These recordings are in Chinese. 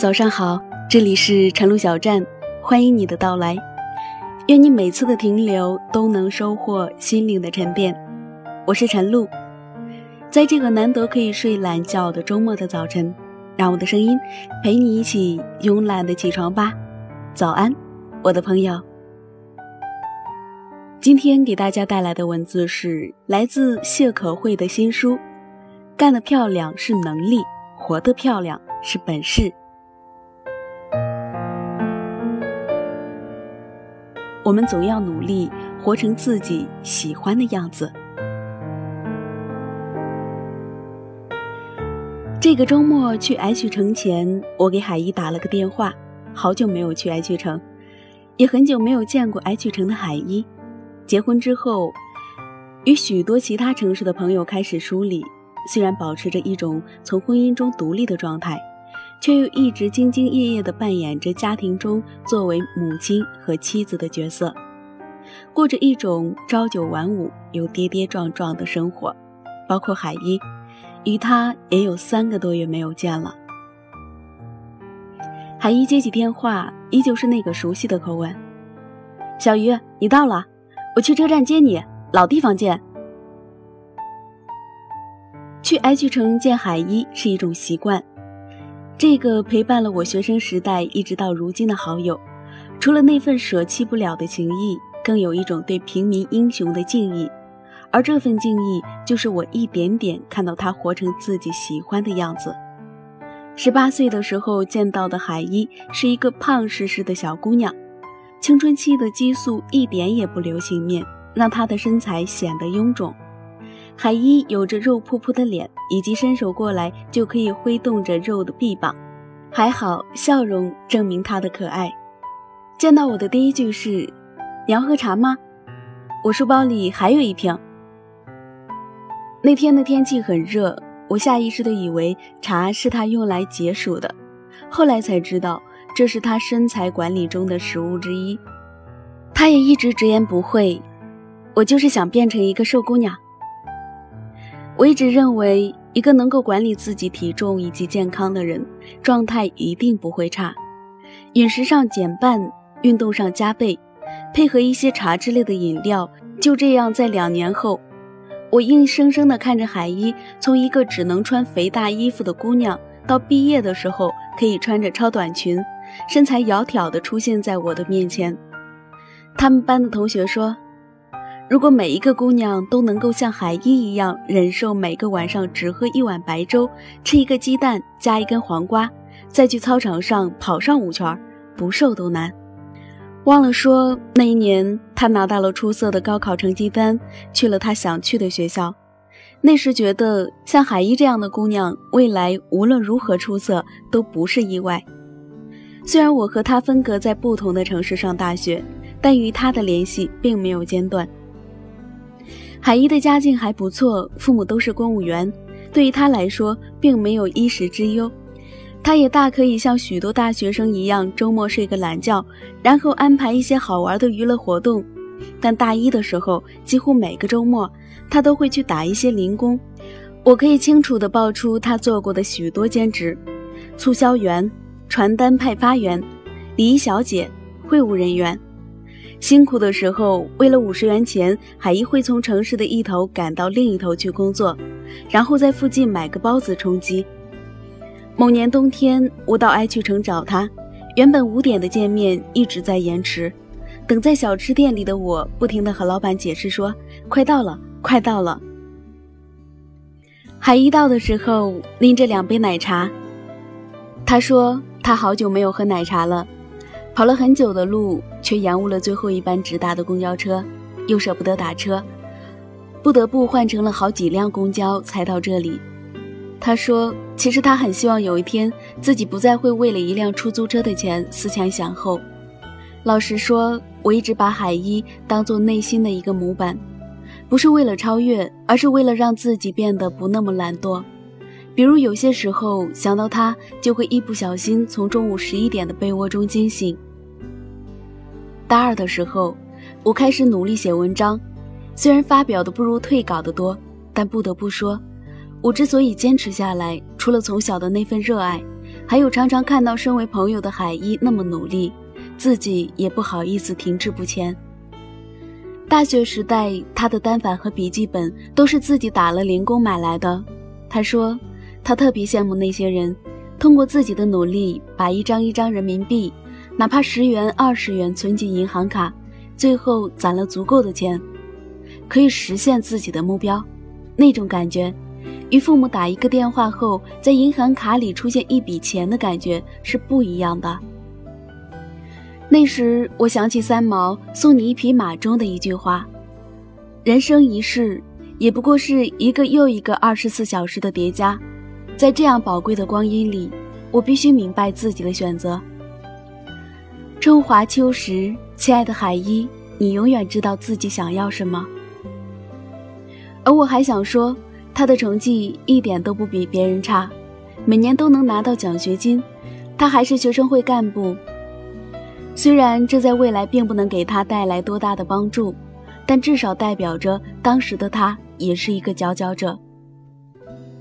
早上好，这里是晨露小站，欢迎你的到来。愿你每次的停留都能收获心灵的沉淀。我是晨露，在这个难得可以睡懒觉的周末的早晨，让我的声音陪你一起慵懒的起床吧。早安，我的朋友。今天给大家带来的文字是来自谢可慧的新书《干得漂亮是能力，活得漂亮是本事》。我们总要努力活成自己喜欢的样子。这个周末去 H 城前，我给海一打了个电话。好久没有去 H 城，也很久没有见过 H 城的海一。结婚之后，与许多其他城市的朋友开始梳理，虽然保持着一种从婚姻中独立的状态。却又一直兢兢业业地扮演着家庭中作为母亲和妻子的角色，过着一种朝九晚五又跌跌撞撞的生活。包括海一，与他也有三个多月没有见了。海一接起电话，依旧是那个熟悉的口吻：“小鱼，你到了，我去车站接你，老地方见。”去 H 城见海一是一种习惯。这个陪伴了我学生时代一直到如今的好友，除了那份舍弃不了的情谊，更有一种对平民英雄的敬意，而这份敬意就是我一点点看到他活成自己喜欢的样子。十八岁的时候见到的海一是一个胖实实的小姑娘，青春期的激素一点也不留情面，让她的身材显得臃肿。海一有着肉扑扑的脸，以及伸手过来就可以挥动着肉的臂膀，还好笑容证明他的可爱。见到我的第一句是：“你要喝茶吗？我书包里还有一瓶。”那天的天气很热，我下意识的以为茶是他用来解暑的，后来才知道这是他身材管理中的食物之一。他也一直直言不讳：“我就是想变成一个瘦姑娘。”我一直认为，一个能够管理自己体重以及健康的人，状态一定不会差。饮食上减半，运动上加倍，配合一些茶之类的饮料，就这样，在两年后，我硬生生地看着海一从一个只能穿肥大衣服的姑娘，到毕业的时候可以穿着超短裙，身材窈窕地出现在我的面前。他们班的同学说。如果每一个姑娘都能够像海一一样忍受每个晚上只喝一碗白粥，吃一个鸡蛋加一根黄瓜，再去操场上跑上五圈，不瘦都难。忘了说，那一年她拿到了出色的高考成绩单，去了她想去的学校。那时觉得像海一这样的姑娘，未来无论如何出色都不是意外。虽然我和她分隔在不同的城市上大学，但与她的联系并没有间断。海一的家境还不错，父母都是公务员，对于他来说并没有衣食之忧。他也大可以像许多大学生一样，周末睡个懒觉，然后安排一些好玩的娱乐活动。但大一的时候，几乎每个周末，他都会去打一些零工。我可以清楚地报出他做过的许多兼职：促销员、传单派发员、礼仪小姐、会务人员。辛苦的时候，为了五十元钱，海一会从城市的一头赶到另一头去工作，然后在附近买个包子充饥。某年冬天，我到爱趣城找他，原本五点的见面一直在延迟。等在小吃店里的我，不停地和老板解释说：“快到了，快到了。”海一到的时候，拎着两杯奶茶。他说他好久没有喝奶茶了。跑了很久的路，却延误了最后一班直达的公交车，又舍不得打车，不得不换乘了好几辆公交才到这里。他说：“其实他很希望有一天自己不再会为了一辆出租车的钱思前想后。”老实说，我一直把海一当做内心的一个模板，不是为了超越，而是为了让自己变得不那么懒惰。比如有些时候想到他，就会一不小心从中午十一点的被窝中惊醒。大二的时候，我开始努力写文章，虽然发表的不如退稿的多，但不得不说，我之所以坚持下来，除了从小的那份热爱，还有常常看到身为朋友的海一那么努力，自己也不好意思停滞不前。大学时代，他的单反和笔记本都是自己打了零工买来的。他说，他特别羡慕那些人，通过自己的努力，把一张一张人民币，哪怕十元、二十元存进银行卡，最后攒了足够的钱，可以实现自己的目标。那种感觉，与父母打一个电话后，在银行卡里出现一笔钱的感觉是不一样的。那时，我想起三毛送你一匹马中的一句话：“人生一世，也不过是一个又一个二十四小时的叠加。在这样宝贵的光阴里，我必须明白自己的选择。”春华秋实，亲爱的海一，你永远知道自己想要什么。而我还想说，他的成绩一点都不比别人差，每年都能拿到奖学金，他还是学生会干部。虽然这在未来并不能给他带来多大的帮助，但至少代表着当时的他也是一个佼佼者。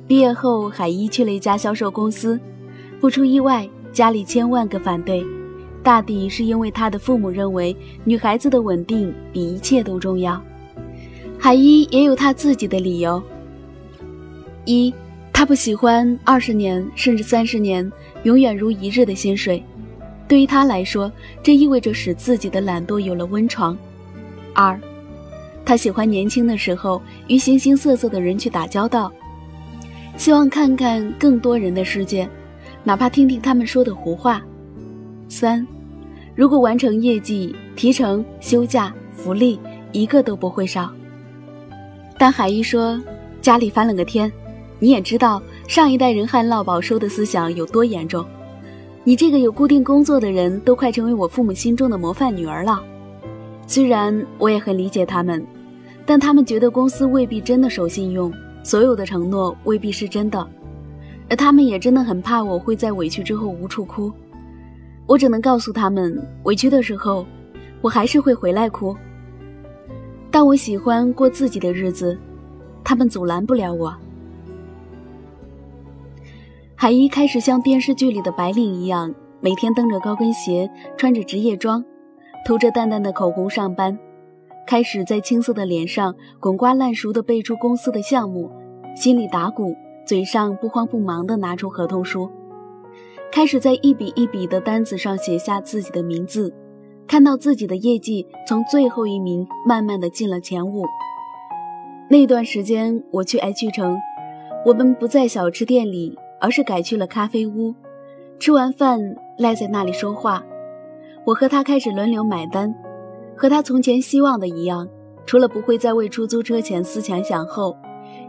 毕业后，海一去了一家销售公司，不出意外，家里千万个反对，大抵是因为他的父母认为女孩子的稳定比一切都重要。海一也有他自己的理由：一，他不喜欢二十年甚至三十年永远如一日的薪水。对于他来说，这意味着使自己的懒惰有了温床。二，他喜欢年轻的时候与形形色色的人去打交道，希望看看更多人的世界，哪怕听听他们说的胡话。三，如果完成业绩，提成、休假、福利一个都不会少。但海一说家里翻了个天，你也知道上一代人旱涝保收的思想有多严重。你这个有固定工作的人都快成为我父母心中的模范女儿了。虽然我也很理解他们，但他们觉得公司未必真的守信用，所有的承诺未必是真的，而他们也真的很怕我会在委屈之后无处哭。我只能告诉他们，委屈的时候，我还是会回来哭。但我喜欢过自己的日子，他们阻拦不了我。海一开始像电视剧里的白领一样，每天蹬着高跟鞋，穿着职业装，涂着淡淡的口红上班。开始在青涩的脸上滚瓜烂熟地背出公司的项目，心里打鼓，嘴上不慌不忙地拿出合同书。开始在一笔一笔的单子上写下自己的名字，看到自己的业绩从最后一名慢慢的进了前五。那段时间我去 H 城，我们不在小吃店里。而是改去了咖啡屋，吃完饭赖在那里说话。我和他开始轮流买单，和他从前希望的一样，除了不会再为出租车钱思前想后，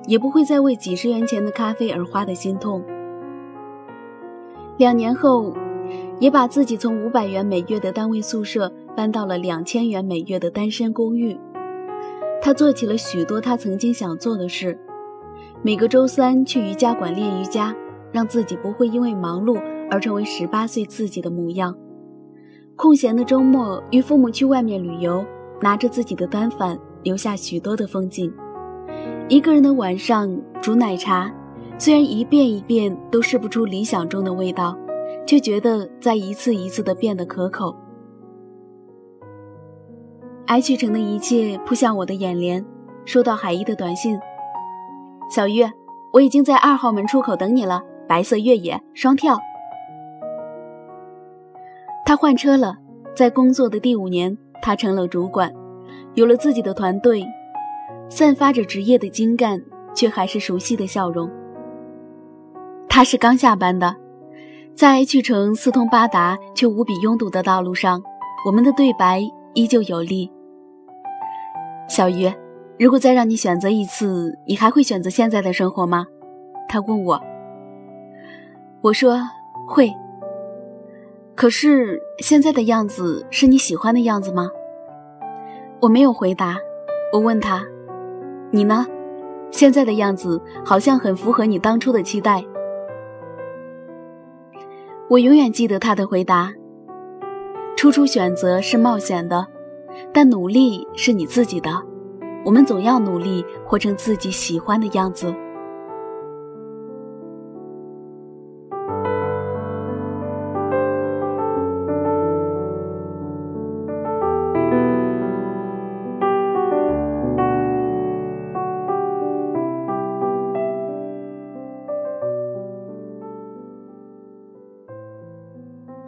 也不会再为几十元钱的咖啡而花的心痛。两年后，也把自己从五百元每月的单位宿舍搬到了两千元每月的单身公寓。他做起了许多他曾经想做的事，每个周三去瑜伽馆练瑜伽。让自己不会因为忙碌而成为十八岁自己的模样。空闲的周末，与父母去外面旅游，拿着自己的单反，留下许多的风景。一个人的晚上，煮奶茶，虽然一遍一遍都试不出理想中的味道，却觉得在一次一次的变得可口。H 城的一切扑向我的眼帘，收到海一的短信：“小玉，我已经在二号门出口等你了。”白色越野双跳，他换车了。在工作的第五年，他成了主管，有了自己的团队，散发着职业的精干，却还是熟悉的笑容。他是刚下班的，在去城四通八达却无比拥堵的道路上，我们的对白依旧有力。小鱼，如果再让你选择一次，你还会选择现在的生活吗？他问我。我说会，可是现在的样子是你喜欢的样子吗？我没有回答。我问他：“你呢？现在的样子好像很符合你当初的期待。”我永远记得他的回答：“初初选择是冒险的，但努力是你自己的。我们总要努力活成自己喜欢的样子。”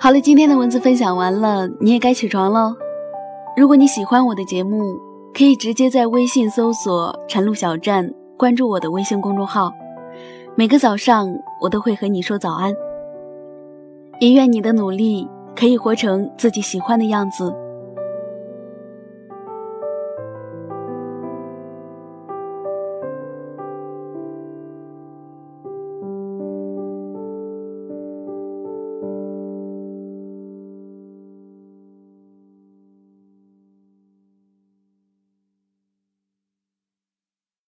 好了，今天的文字分享完了，你也该起床喽。如果你喜欢我的节目，可以直接在微信搜索“晨露小站”，关注我的微信公众号。每个早上，我都会和你说早安。也愿你的努力可以活成自己喜欢的样子。